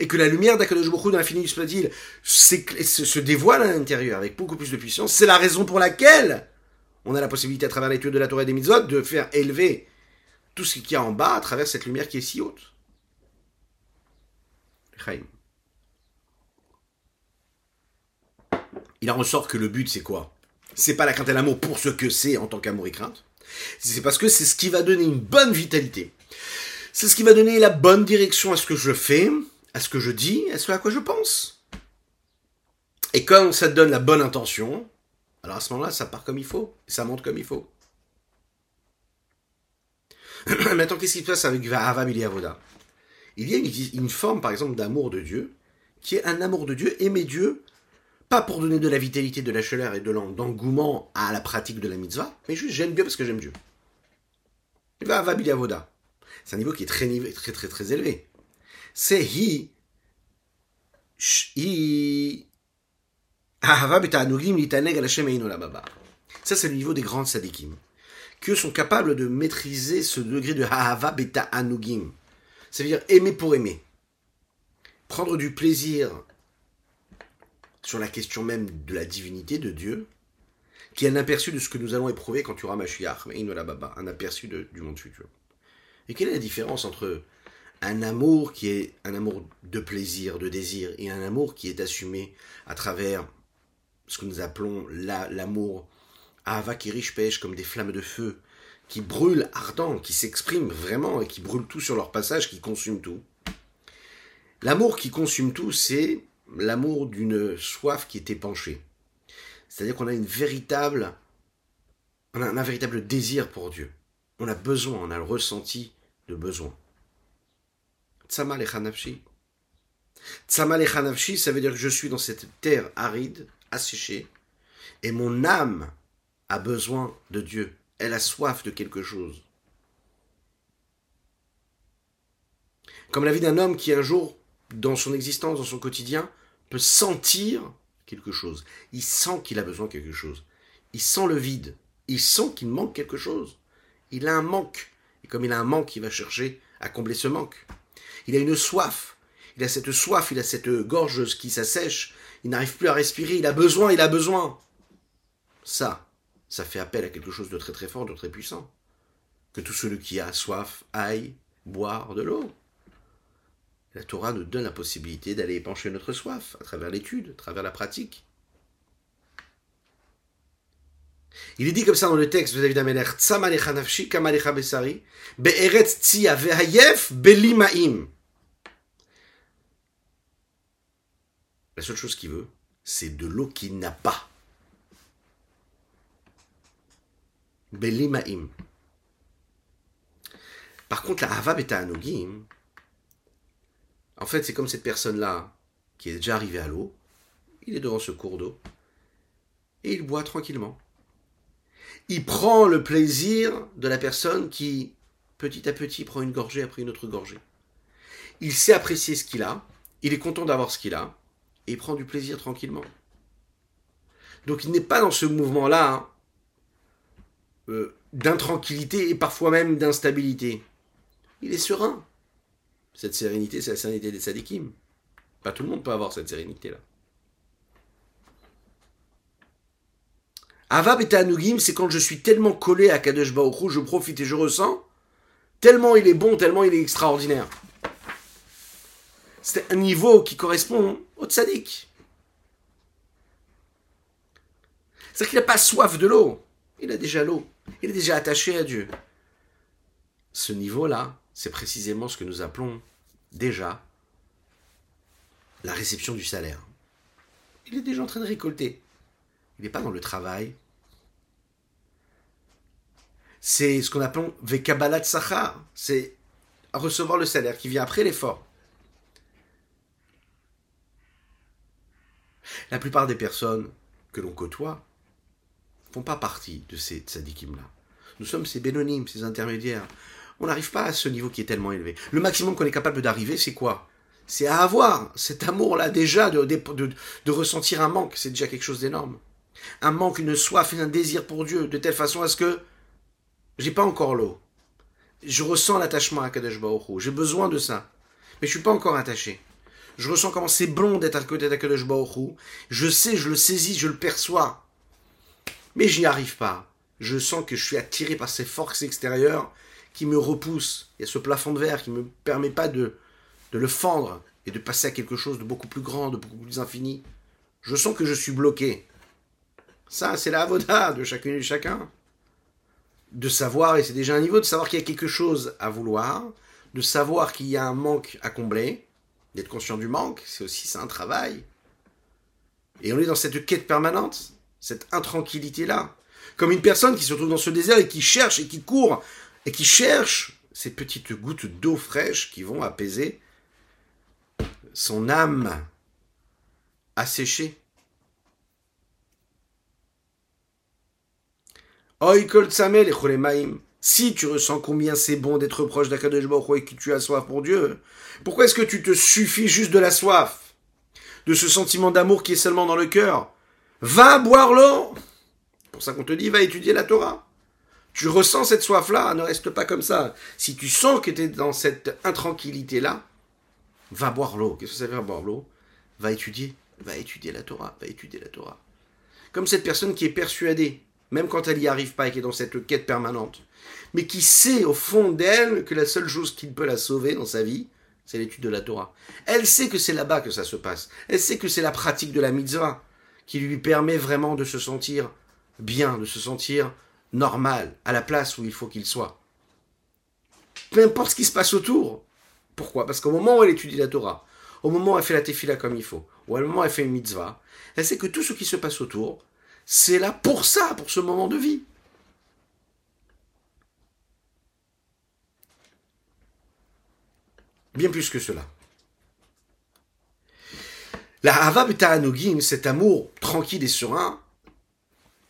Et que la lumière d'Akadosh Baruch dans l'infini du Spadil se dévoile à l'intérieur avec beaucoup plus de puissance. C'est la raison pour laquelle on a la possibilité à travers l'étude de la Torah et des Mitzvot de faire élever tout ce qu'il y a en bas à travers cette lumière qui est si haute. Il en ressort que le but c'est quoi? C'est pas la crainte et l'amour pour ce que c'est en tant qu'amour et crainte. C'est parce que c'est ce qui va donner une bonne vitalité. C'est ce qui va donner la bonne direction à ce que je fais, à ce que je dis, à ce à quoi je pense. Et quand ça donne la bonne intention, alors à ce moment-là, ça part comme il faut, ça monte comme il faut. Maintenant, qu'est-ce qui se passe avec Vahava Avoda? Il y a une, forme, par exemple, d'amour de Dieu, qui est un amour de Dieu, aimer Dieu, pas pour donner de la vitalité, de la chaleur et de l'engouement à la pratique de la mitzvah, mais juste j'aime Dieu parce que j'aime Dieu. Vahava Avoda. C'est un niveau qui est très, très, très élevé. C'est hi, hi, ça, c'est le niveau des grands sadikim, qui sont capables de maîtriser ce degré de Hahava Beta Anugim. C'est-à-dire aimer pour aimer. Prendre du plaisir sur la question même de la divinité de Dieu, qui est un aperçu de ce que nous allons éprouver quand tu auras Mashiach, un aperçu du monde futur. Et quelle est la différence entre un amour qui est un amour de plaisir, de désir, et un amour qui est assumé à travers ce que nous appelons l'amour, Ava qui riche pêche comme des flammes de feu, qui brûlent ardent, qui s'expriment vraiment et qui brûlent tout sur leur passage, qui consument tout. L'amour qui consume tout, c'est l'amour d'une soif qui est épanchée. C'est-à-dire qu'on a une véritable, on a un véritable désir pour Dieu. On a besoin, on a le ressenti de besoin. Tsama lechanavshi. Tsama lechanavshi, ça veut dire que je suis dans cette terre aride, asséchée, et mon âme a besoin de Dieu. Elle a soif de quelque chose. Comme la vie d'un homme qui un jour, dans son existence, dans son quotidien, peut sentir quelque chose. Il sent qu'il a besoin de quelque chose. Il sent le vide. Il sent qu'il manque quelque chose. Il a un manque. Et comme il a un manque, il va chercher à combler ce manque. Il a une soif. Il a cette soif, il a cette gorge qui s'assèche il n'arrive plus à respirer, il a besoin, il a besoin. Ça, ça fait appel à quelque chose de très très fort, de très puissant. Que tout celui qui a soif aille boire de l'eau. La Torah nous donne la possibilité d'aller épancher notre soif à travers l'étude, à travers la pratique. Il est dit comme ça dans le texte de David Ameler, besari, be'eretz tzia ve'hayef belimaim. La seule chose qu'il veut, c'est de l'eau qu'il n'a pas. Belimaim. Par contre, la Hava Beta Anogim, en fait, c'est comme cette personne-là qui est déjà arrivée à l'eau. Il est devant ce cours d'eau et il boit tranquillement. Il prend le plaisir de la personne qui, petit à petit, prend une gorgée après une autre gorgée. Il sait apprécier ce qu'il a, il est content d'avoir ce qu'il a, et il prend du plaisir tranquillement. Donc il n'est pas dans ce mouvement-là hein, euh, d'intranquillité et parfois même d'instabilité. Il est serein. Cette sérénité, c'est la sérénité des sadikim. Pas tout le monde peut avoir cette sérénité-là. Avab et Anugim, c'est quand je suis tellement collé à Kadesh Baruch je profite et je ressens, tellement il est bon, tellement il est extraordinaire. C'est un niveau qui correspond au tzaddik. C'est-à-dire qu'il n'a pas soif de l'eau. Il a déjà l'eau. Il est déjà attaché à Dieu. Ce niveau-là, c'est précisément ce que nous appelons déjà la réception du salaire. Il est déjà en train de récolter. Il n'est pas dans le travail. C'est ce qu'on appelle Vekabalat Sachar, c'est recevoir le salaire qui vient après l'effort. La plupart des personnes que l'on côtoie font pas partie de ces tzadikim-là. Nous sommes ces bénonymes, ces intermédiaires. On n'arrive pas à ce niveau qui est tellement élevé. Le maximum qu'on est capable d'arriver, c'est quoi? C'est à avoir cet amour-là déjà, de, de, ressentir un manque. C'est déjà quelque chose d'énorme. Un manque, une soif, un désir pour Dieu, de telle façon à ce que j'ai pas encore l'eau. Je ressens l'attachement à Kadesh Baruch J'ai besoin de ça. Mais je suis pas encore attaché. Je ressens comment c'est bon d'être à côté d'Akadosh Baruch Je sais, je le saisis, je le perçois. Mais je n'y arrive pas. Je sens que je suis attiré par ces forces extérieures qui me repoussent. Il y a ce plafond de verre qui ne me permet pas de, de le fendre et de passer à quelque chose de beaucoup plus grand, de beaucoup plus infini. Je sens que je suis bloqué. Ça, c'est la avoda de chacune et chacun. De savoir, et c'est déjà un niveau, de savoir qu'il y a quelque chose à vouloir, de savoir qu'il y a un manque à combler, d'être conscient du manque, c'est aussi un travail. Et on est dans cette quête permanente, cette intranquillité-là. Comme une personne qui se trouve dans ce désert et qui cherche et qui court et qui cherche ces petites gouttes d'eau fraîche qui vont apaiser son âme asséchée. Si tu ressens combien c'est bon d'être proche d'Akadosh Baruch et que tu as soif pour Dieu, pourquoi est-ce que tu te suffis juste de la soif? De ce sentiment d'amour qui est seulement dans le cœur? Va boire l'eau pour ça qu'on te dit, va étudier la Torah. Tu ressens cette soif-là, ne reste pas comme ça. Si tu sens que tu es dans cette intranquillité-là, va boire l'eau. Qu'est-ce que ça veut dire boire l'eau? Va étudier, va étudier la Torah, va étudier la Torah. Comme cette personne qui est persuadée, même quand elle n'y arrive pas et qui est dans cette quête permanente, mais qui sait au fond d'elle que la seule chose qui peut la sauver dans sa vie, c'est l'étude de la Torah. Elle sait que c'est là-bas que ça se passe. Elle sait que c'est la pratique de la mitzvah qui lui permet vraiment de se sentir bien, de se sentir normal, à la place où il faut qu'il soit. Peu importe ce qui se passe autour. Pourquoi? Parce qu'au moment où elle étudie la Torah, au moment où elle fait la tefila comme il faut, ou au moment où elle fait une mitzvah, elle sait que tout ce qui se passe autour, c'est là pour ça, pour ce moment de vie. Bien plus que cela. La Hava Anogim, cet amour tranquille et serein,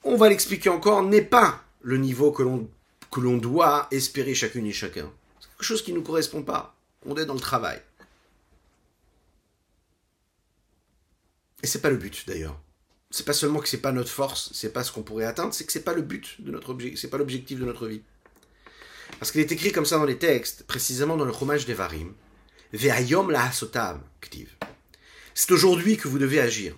on va l'expliquer encore, n'est pas le niveau que l'on, que l'on doit espérer chacune et chacun. C'est quelque chose qui ne nous correspond pas. On est dans le travail. Et c'est pas le but d'ailleurs. C'est pas seulement que c'est pas notre force, c'est pas ce qu'on pourrait atteindre, c'est que c'est pas le but de notre objectif, c'est pas l'objectif de notre vie. Parce qu'il est écrit comme ça dans les textes, précisément dans le fromage des Varim, Ve'ayom la ktiv. C'est aujourd'hui que vous devez agir.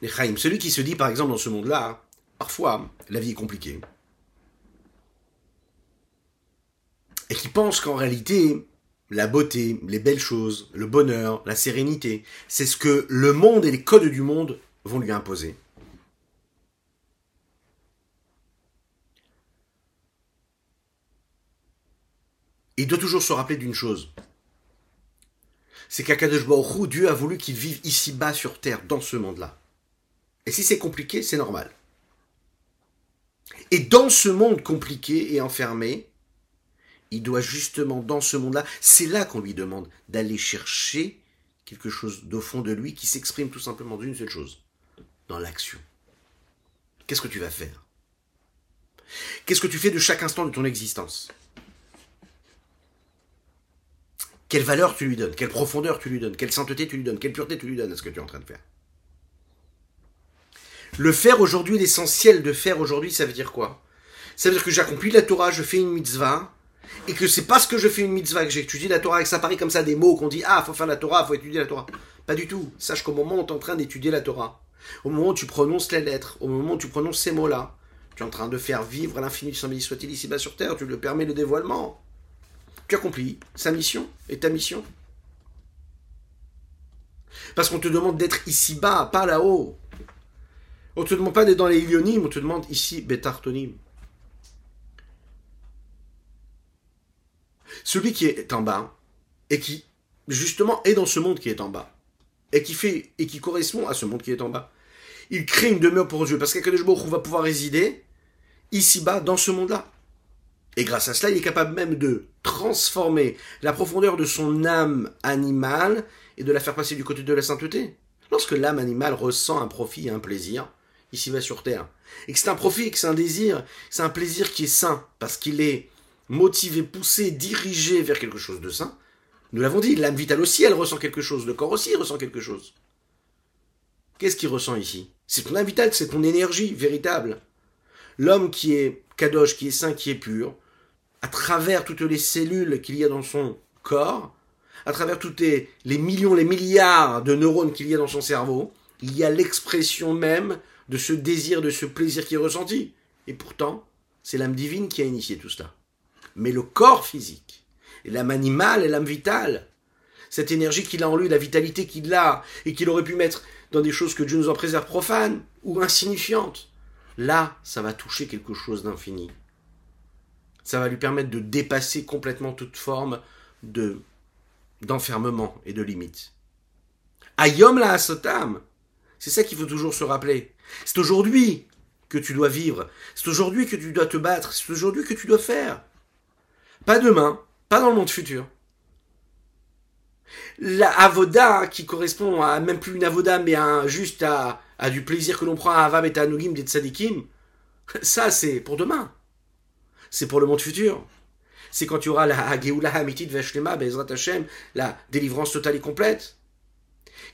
Les Chaim, celui qui se dit par exemple dans ce monde-là, parfois la vie est compliquée, et qui pense qu'en réalité la beauté, les belles choses, le bonheur, la sérénité. C'est ce que le monde et les codes du monde vont lui imposer. il doit toujours se rappeler d'une chose. C'est qu'Akadosh Baruch Dieu a voulu qu'il vive ici-bas sur terre, dans ce monde-là. Et si c'est compliqué, c'est normal. Et dans ce monde compliqué et enfermé, il doit justement, dans ce monde-là, c'est là, qu'on lui demande d'aller chercher quelque chose d'au fond de lui qui s'exprime tout simplement d'une seule chose, dans l'action. Qu'est-ce que tu vas faire? Qu'est-ce que tu fais de chaque instant de ton existence? Quelle valeur tu lui donnes? Quelle profondeur tu lui donnes? Quelle sainteté tu lui donnes? Quelle pureté tu lui donnes à ce que tu es en train de faire? Le faire aujourd'hui, l'essentiel de faire aujourd'hui, ça veut dire quoi? Ça veut dire que j'accomplis la Torah, je fais une mitzvah, et que c'est parce que je fais une mitzvah que j'étudie la Torah et que ça paraît comme ça des mots qu'on dit ah faut faire la Torah, faut étudier la Torah. Pas du tout. Sache qu'au moment où tu es en train d'étudier la Torah, au moment où tu prononces les lettres, au moment où tu prononces ces mots-là, tu es en train de faire vivre l'infini du Saint-Béni soit-il ici-bas sur terre, tu le permets le dévoilement. Tu accomplis sa mission et ta mission. Parce qu'on te demande d'être ici-bas, pas là-haut. On te demande pas d'être dans les Ilyonimes, on te demande ici, Betartonim. Celui qui est en bas, et qui, justement, est dans ce monde qui est en bas, et qui fait, et qui correspond à ce monde qui est en bas. Il crée une demeure pour Dieu, parce qu'Akadosh Baruch va pouvoir résider ici-bas, dans ce monde-là. Et grâce à cela, il est capable même de transformer la profondeur de son âme animale et de la faire passer du côté de la sainteté. Lorsque l'âme animale ressent un profit et un plaisir, ici va sur terre, et que c'est un profit, que c'est un désir, c'est un plaisir qui est sain, parce qu'il est motivé, poussé, dirigé vers quelque chose de sain, nous l'avons dit, l'âme vitale aussi, elle ressent quelque chose, le corps aussi ressent quelque chose. Qu'est-ce qu'il ressent ici? C'est ton âme vitale, c'est ton énergie véritable. L'homme qui est kadosh, qui est saint, qui est pur, à travers toutes les cellules qu'il y a dans son corps, à travers tous les, millions, les milliards de neurones qu'il y a dans son cerveau, il y a l'expression même de ce désir, de ce plaisir qui est ressenti. Et pourtant, c'est l'âme divine qui a initié tout cela. Mais le corps physique, l'âme animale et l'âme vitale, cette énergie qu'il a en lui, la vitalité qu'il a, et qu'il aurait pu mettre dans des choses que Dieu nous en préserve profanes ou insignifiantes, là, ça va toucher quelque chose d'infini. Ça va lui permettre de dépasser complètement toute forme de d'enfermement et de limite. Ayom la asotam. C'est ça qu'il faut toujours se rappeler. C'est aujourd'hui que tu dois vivre. C'est aujourd'hui que tu dois te battre. C'est aujourd'hui que tu dois faire. Pas demain, pas dans le monde futur. La avoda, qui correspond à même plus une avoda, mais à, juste à, du plaisir que l'on prend à Avam et à Nugim des tzadikim, ça c'est pour demain. C'est pour le monde futur c'est quand tu auras la Geoula Hamitit Veshlema, Bezrat Hashem, la délivrance totale et complète,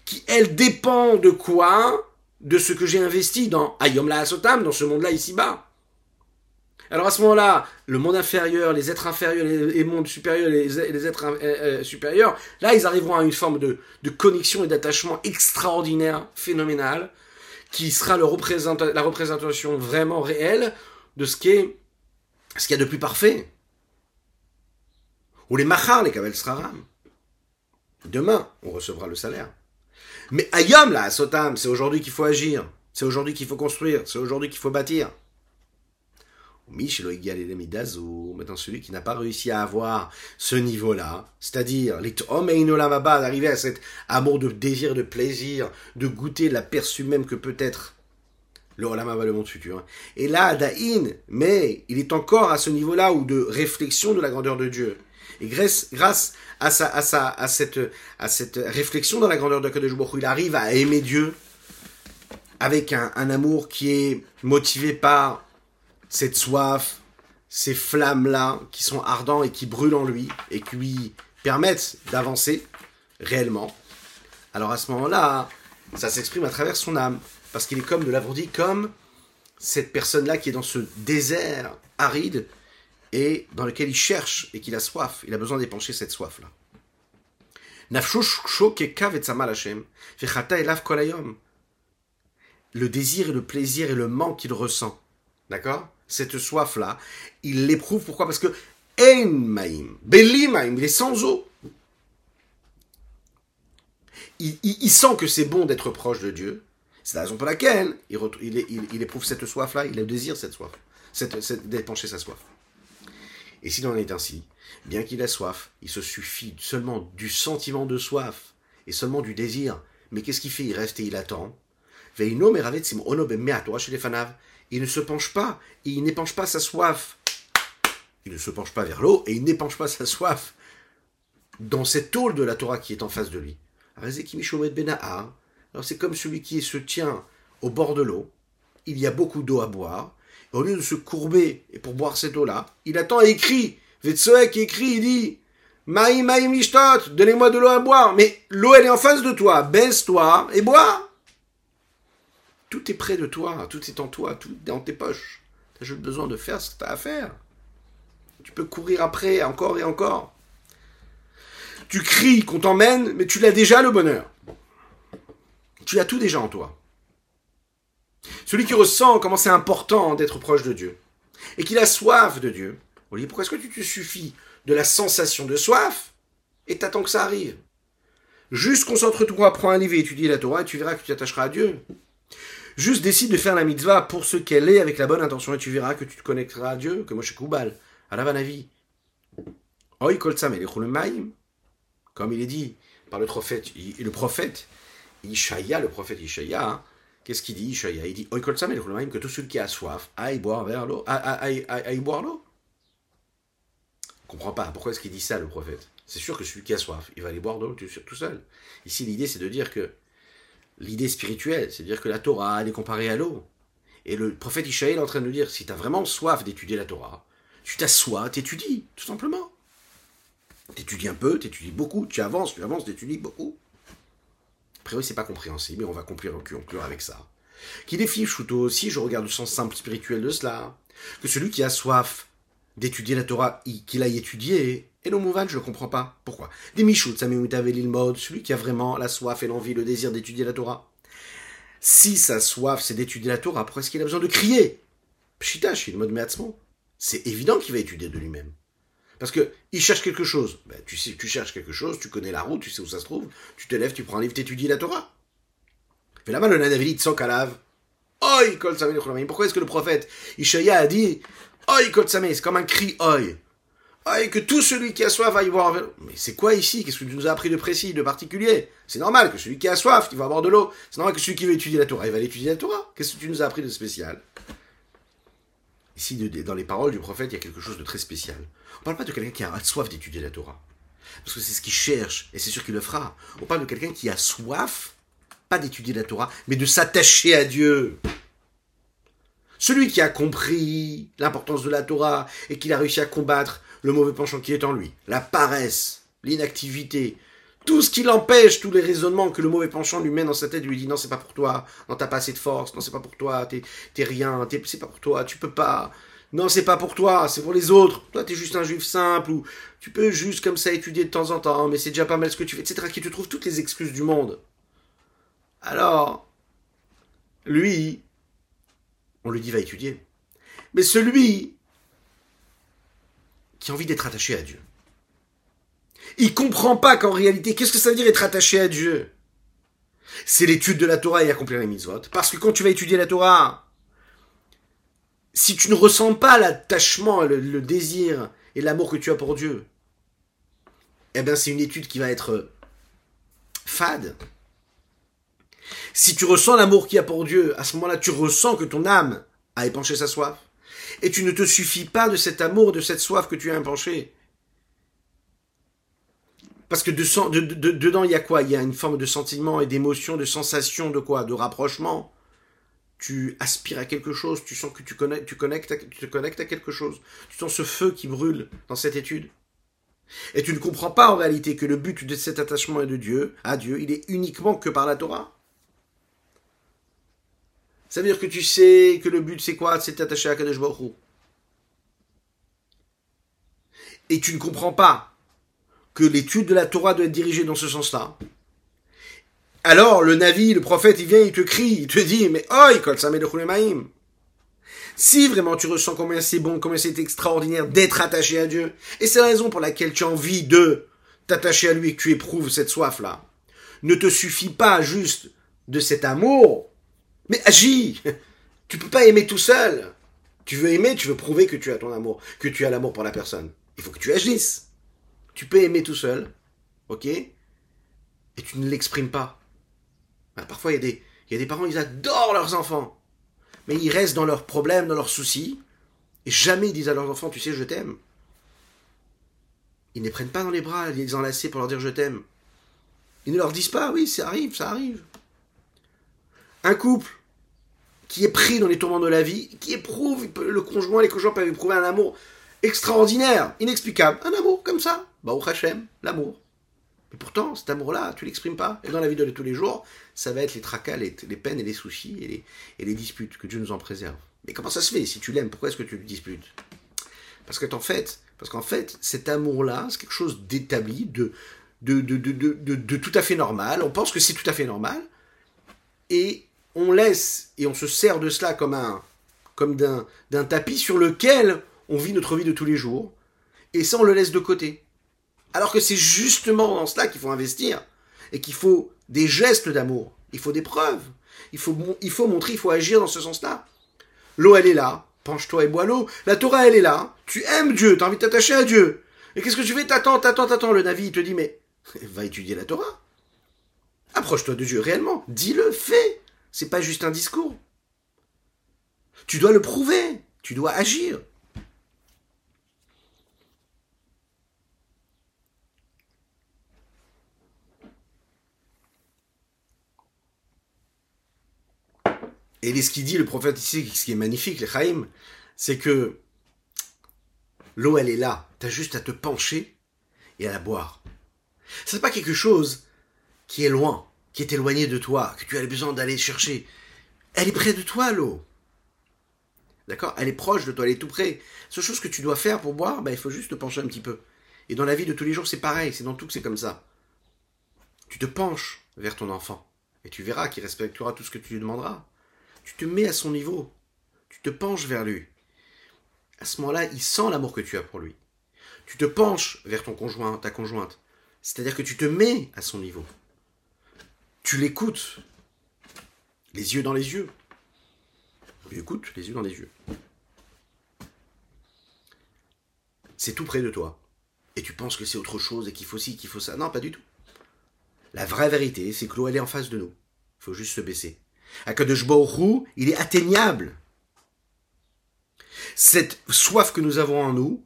qui, elle, dépend de quoi? De ce que j'ai investi dans Ayom La Asotam, dans ce monde-là ici-bas. Alors à ce moment-là, le monde inférieur, les êtres inférieurs, les, mondes supérieurs, les, êtres euh, euh, supérieurs, là, ils arriveront à une forme de, connexion et d'attachement extraordinaire, phénoménal, qui sera le la représentation vraiment réelle de ce ce qu'il y a de plus parfait ou les machar, les kabel sraram. Demain, on recevra le salaire. Mais ayom, là, sotam, c'est aujourd'hui qu'il faut agir. C'est aujourd'hui qu'il faut construire. C'est aujourd'hui qu'il faut bâtir. Maintenant, celui qui n'a pas réussi à avoir ce niveau-là, c'est-à-dire d'arriver à cet amour de désir, de plaisir, de goûter l'aperçu même que peut être le Olamaba, le monde futur. Et là, Daïn, mais il est encore à ce niveau-là ou de réflexion de la grandeur de Dieu. Et grâce, grâce à, à, cette, à cette réflexion dans la grandeur de Kadosh il arrive à aimer Dieu avec un amour qui est motivé par cette soif, ces flammes-là qui sont ardents et qui brûlent en lui et qui lui permettent d'avancer réellement. Alors à ce moment-là, ça s'exprime à travers son âme. Parce qu'il est comme, nous l'avons dit, comme cette personne-là qui est dans ce désert aride et dans lequel il cherche et qu'il a soif. Il a besoin d'épancher cette soif-là. Le désir et le plaisir et le manque qu'il ressent. D'accord? Cette soif-là, il l'éprouve. Pourquoi? Parce que il est sans eau. Il, sent que c'est bon d'être proche de Dieu. C'est la raison pour laquelle il, éprouve cette soif-là, il a le désir cette soif, d'épancher sa soif. Et s'il en est ainsi, bien qu'il ait soif, il se suffit seulement du sentiment de soif et seulement du désir. Mais qu'est-ce qu'il fait? Il reste et il attend. Il ne se penche pas, et il n'épanche pas sa soif. Il ne se penche pas vers l'eau et il n'épanche pas sa soif dans cette tôle de la Torah qui est en face de lui. Alors c'est comme celui qui se tient au bord de l'eau. Il y a beaucoup d'eau à boire au lieu de se courber et pour boire cette eau-là, il attend et écrit. Vetsoek écrit, il dit Maï, maï, mishtot, donnez-moi de l'eau à boire. Mais l'eau, elle est en face de toi. Baisse-toi et bois. Tout est près de toi, tout est en toi, tout est dans tes poches. Tu as juste besoin de faire ce que tu as à faire. Tu peux courir après encore et encore. Tu cries qu'on t'emmène, mais tu l'as déjà le bonheur. Tu as tout déjà en toi. Celui qui ressent comment c'est important d'être proche de Dieu et qu'il a soif de Dieu, on lui pourquoi est-ce que tu te suffis de la sensation de soif et t'attends que ça arrive? Juste concentre-toi, prends un livre et étudie la Torah et tu verras que tu t'attacheras à Dieu. Juste décide de faire la mitzvah pour ce qu'elle est avec la bonne intention et tu verras que tu te connecteras à Dieu, que suis Koubal, à la Vanavi. comme il est dit par le prophète, le prophète Ishaïa, le prophète Ishaïa, hein, qu'est-ce qu'il dit Ishaïa? Il dit que tout celui qui a soif aille boire vers l'eau, aille, aille, boire l'eau. comprends pas, pourquoi est-ce qu'il dit ça le prophète? C'est sûr que celui qui a soif, il va aller boire de l'eau tout seul. Ici l'idée c'est de dire que l'idée spirituelle, c'est de dire que la Torah elle est comparée à l'eau. Et le prophète Ishaïa est en train de dire, si tu as vraiment soif d'étudier la Torah, tu t'assois, t'étudies, tout simplement. T'étudies un peu, t'étudies beaucoup, tu avances, tu avances, t'étudies beaucoup. A priori, c'est pas compréhensible, mais on va conclure, avec ça. Qui défie Shuto aussi, je regarde le sens simple spirituel de cela, que celui qui a soif d'étudier la Torah, qu'il aille étudier, et le Mouvan, je ne comprends pas. Pourquoi? Des Michout, mode, celui qui a vraiment la soif et l'envie, le désir d'étudier la Torah. Si sa soif, c'est d'étudier la Torah, pourquoi est-ce qu'il a besoin de crier? Pshitash, il mode C'est évident qu'il va étudier de lui-même. Parce que il cherche quelque chose. Ben, tu sais, tu cherches quelque chose, tu connais la route, tu sais où ça se trouve, tu te lèves, tu prends un livre, tu étudies la Torah. Fais la main le Nanavilit sans calav. Oi, kol Pourquoi est-ce que le prophète Ishaïa a dit Oi, kol c'est comme un cri oi. Oi, que tout celui qui a soif va y boire. Mais c'est quoi ici? Qu'est-ce que tu nous as appris de précis, de particulier? C'est normal que celui qui a soif, il va boire de l'eau. C'est normal que celui qui veut étudier la Torah, il va étudier la Torah. Qu'est-ce que tu nous as appris de spécial? Ici, dans les paroles du prophète, il y a quelque chose de très spécial. On ne parle pas de quelqu'un qui a soif d'étudier la Torah. Parce que c'est ce qu'il cherche, et c'est sûr qu'il le fera. On parle de quelqu'un qui a soif, pas d'étudier la Torah, mais de s'attacher à Dieu. Celui qui a compris l'importance de la Torah et qui a réussi à combattre le mauvais penchant qui est en lui, la paresse, l'inactivité, tout ce qui l'empêche, tous les raisonnements que le mauvais penchant lui met dans sa tête, lui dit non, c'est pas pour toi, non, t'as pas assez de force, non, c'est pas pour toi, t'es rien, c'est pas pour toi, tu peux pas, non, c'est pas pour toi, c'est pour les autres, toi t'es juste un juif simple, ou tu peux juste comme ça étudier de temps en temps, mais c'est déjà pas mal ce que tu fais, etc., qui te trouve toutes les excuses du monde. Alors, lui, on lui dit va étudier. Mais celui qui a envie d'être attaché à Dieu, il comprend pas qu'en réalité, qu'est-ce que ça veut dire être attaché à Dieu? C'est l'étude de la Torah et accomplir les mitzvot. Parce que quand tu vas étudier la Torah, si tu ne ressens pas l'attachement, le, désir et l'amour que tu as pour Dieu, eh bien c'est une étude qui va être fade. Si tu ressens l'amour qu'il y a pour Dieu, à ce moment-là, tu ressens que ton âme a épanché sa soif. Et tu ne te suffis pas de cet amour, de cette soif que tu as épanché. Parce que dedans, il y a quoi? Il y a une forme de sentiment et d'émotion, de sensation, de quoi? De rapprochement. Tu aspires à quelque chose, tu sens que tu, connectes, tu, te connectes à quelque chose. Tu sens ce feu qui brûle dans cette étude. Et tu ne comprends pas en réalité que le but de cet attachement est de Dieu, à Dieu, il est uniquement que par la Torah. Ça veut dire que tu sais que le but c'est quoi? C'est t'attacher à Kadesh Baruch Et tu ne comprends pas que l'étude de la Torah doit être dirigée dans ce sens-là. Alors, le Navi, le prophète, il vient, il te crie, il te dit, mais oi, kol de Si vraiment tu ressens combien c'est bon, combien c'est extraordinaire d'être attaché à Dieu, et c'est la raison pour laquelle tu as envie de t'attacher à lui et que tu éprouves cette soif-là, ne te suffit pas juste de cet amour, mais agis! Tu peux pas aimer tout seul. Tu veux aimer, tu veux prouver que tu as ton amour, que tu as l'amour pour la personne. Il faut que tu agisses. Tu peux aimer tout seul, ok? Et tu ne l'exprimes pas. Ben, parfois, il y, a des, il y a des parents, ils adorent leurs enfants. Mais ils restent dans leurs problèmes, dans leurs soucis. Et jamais ils disent à leurs enfants, tu sais, je t'aime. Ils ne les prennent pas dans les bras, ils les enlacent pour leur dire je t'aime. Ils ne leur disent pas, oui, ça arrive, ça arrive. Un couple qui est pris dans les tourments de la vie, qui éprouve, le conjoint, les conjoints peuvent éprouver un amour extraordinaire, inexplicable, un amour comme ça, au Hachem, l'amour. Mais pourtant, cet amour-là, tu l'exprimes pas. Et dans la vie de tous les jours, ça va être les tracas, les, peines et les soucis et les, disputes, que Dieu nous en préserve. Mais comment ça se fait Si tu l'aimes, pourquoi est-ce que tu le disputes? Parce que fait, parce qu'en fait, cet amour-là, c'est quelque chose d'établi, de, de, de, de, tout à fait normal. On pense que c'est tout à fait normal. Et on laisse et on se sert de cela comme un d'un tapis sur lequel on vit notre vie de tous les jours. Et ça, on le laisse de côté. Alors que c'est justement dans cela qu'il faut investir et qu'il faut des gestes d'amour. Il faut des preuves. Il faut, montrer, il faut agir dans ce sens-là. L'eau, elle est là. Penche-toi et bois l'eau. La Torah, elle est là. Tu aimes Dieu. Tu as envie de t'attacher à Dieu. Et qu'est-ce que tu fais? T'attends, t'attends, t'attends. Le Navi, il te dit, mais Va étudier la Torah. Approche-toi de Dieu réellement. Dis-le, fais. C'est pas juste un discours. Tu dois le prouver. Tu dois agir. Et ce qu'il dit, le prophète ici, ce qui est magnifique, les Chaim, c'est que l'eau, elle est là. Tu as juste à te pencher et à la boire. C'est pas quelque chose qui est loin, qui est éloigné de toi, que tu as besoin d'aller chercher. Elle est près de toi, l'eau. D'accord? Elle est proche de toi, elle est tout près. Seule chose que tu dois faire pour boire, ben, il faut juste te pencher un petit peu. Et dans la vie de tous les jours, c'est pareil, c'est dans tout que c'est comme ça. Tu te penches vers ton enfant, et tu verras qu'il respectera tout ce que tu lui demanderas. Tu te mets à son niveau, tu te penches vers lui. À ce moment-là, il sent l'amour que tu as pour lui. Tu te penches vers ton conjoint, ta conjointe. C'est-à-dire que tu te mets à son niveau. Tu l'écoutes. Les yeux dans les yeux. Tu écoutes les yeux dans les yeux. C'est tout près de toi. Et tu penses que c'est autre chose et qu'il faut ci, qu'il faut ça. Non, pas du tout. La vraie vérité, c'est que l'eau, elle est en face de nous. Il faut juste se baisser. Akadosh Baruch il est atteignable. Cette soif que nous avons en nous,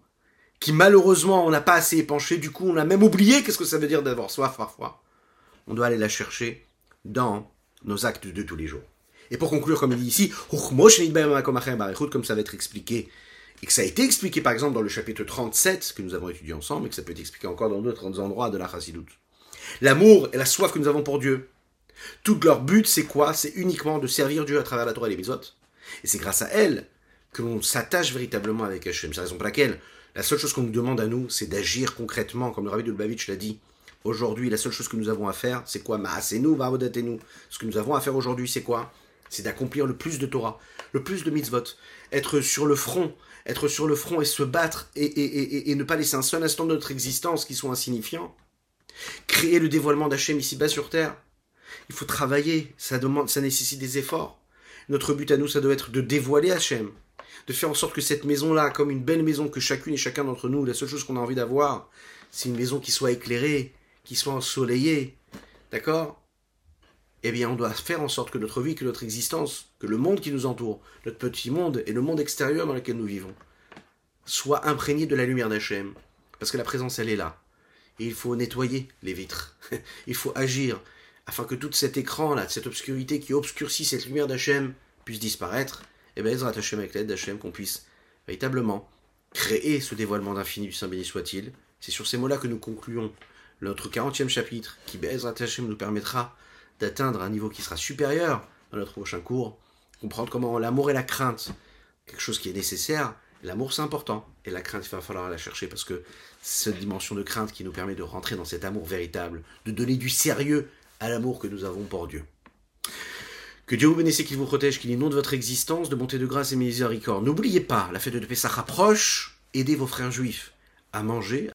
qui malheureusement on n'a pas assez épanché, du coup on a même oublié qu'est-ce que ça veut dire d'avoir soif parfois. On doit aller la chercher dans nos actes de tous les jours. Et pour conclure, comme il dit ici, comme ça va être expliqué, et que ça a été expliqué par exemple dans le chapitre 37 que nous avons étudié ensemble, et que ça peut être expliqué encore dans d'autres endroits de la Chassidoute. L'amour et la soif que nous avons pour Dieu, tout leur but, c'est quoi? C'est uniquement de servir Dieu à travers la Torah et les Mitzvot. Et c'est grâce à elle que l'on s'attache véritablement avec Hachem. C'est la raison pour laquelle la seule chose qu'on nous demande à nous, c'est d'agir concrètement, comme le Rabbi de Lubavitch l'a dit. Aujourd'hui, la seule chose que nous avons à faire, c'est quoi? C'est nous, nous. Ce que nous avons à faire aujourd'hui, c'est quoi? C'est d'accomplir le plus de Torah, le plus de mitzvot, être sur le front, être sur le front et se battre et, et ne pas laisser un seul instant de notre existence qui soit insignifiant. Créer le dévoilement d'Hachem ici-bas sur terre. Il faut travailler, ça, demande, ça nécessite des efforts. Notre but à nous, ça doit être de dévoiler Hachem, de faire en sorte que cette maison-là, comme une belle maison que chacune et chacun d'entre nous, la seule chose qu'on a envie d'avoir, c'est une maison qui soit éclairée, qui soit ensoleillée. D'accord? Eh bien, on doit faire en sorte que notre vie, que notre existence, que le monde qui nous entoure, notre petit monde et le monde extérieur dans lequel nous vivons, soit imprégné de la lumière d'Hachem. Parce que la présence, elle est là. Et il faut nettoyer les vitres. il faut agir afin que tout cet écran-là, cette obscurité qui obscurcit cette lumière d'Hachem puisse disparaître, et eh bien Ezra Hachem avec l'aide d'Hachem qu'on puisse véritablement créer ce dévoilement d'infini du Saint béni soit-il. C'est sur ces mots-là que nous concluons notre 40e chapitre qui, Bezrat Hachem, nous permettra d'atteindre un niveau qui sera supérieur dans notre prochain cours, comprendre comment l'amour et la crainte, quelque chose qui est nécessaire, l'amour c'est important, et la crainte il va falloir la chercher parce que cette dimension de crainte qui nous permet de rentrer dans cet amour véritable, de donner du sérieux à l'amour que nous avons pour Dieu. Que Dieu vous bénisse, qu'il vous protège, qu'il inonde votre existence de bonté de grâce et miséricorde. N'oubliez pas, la fête de Pessah approche, aidez vos frères juifs à manger,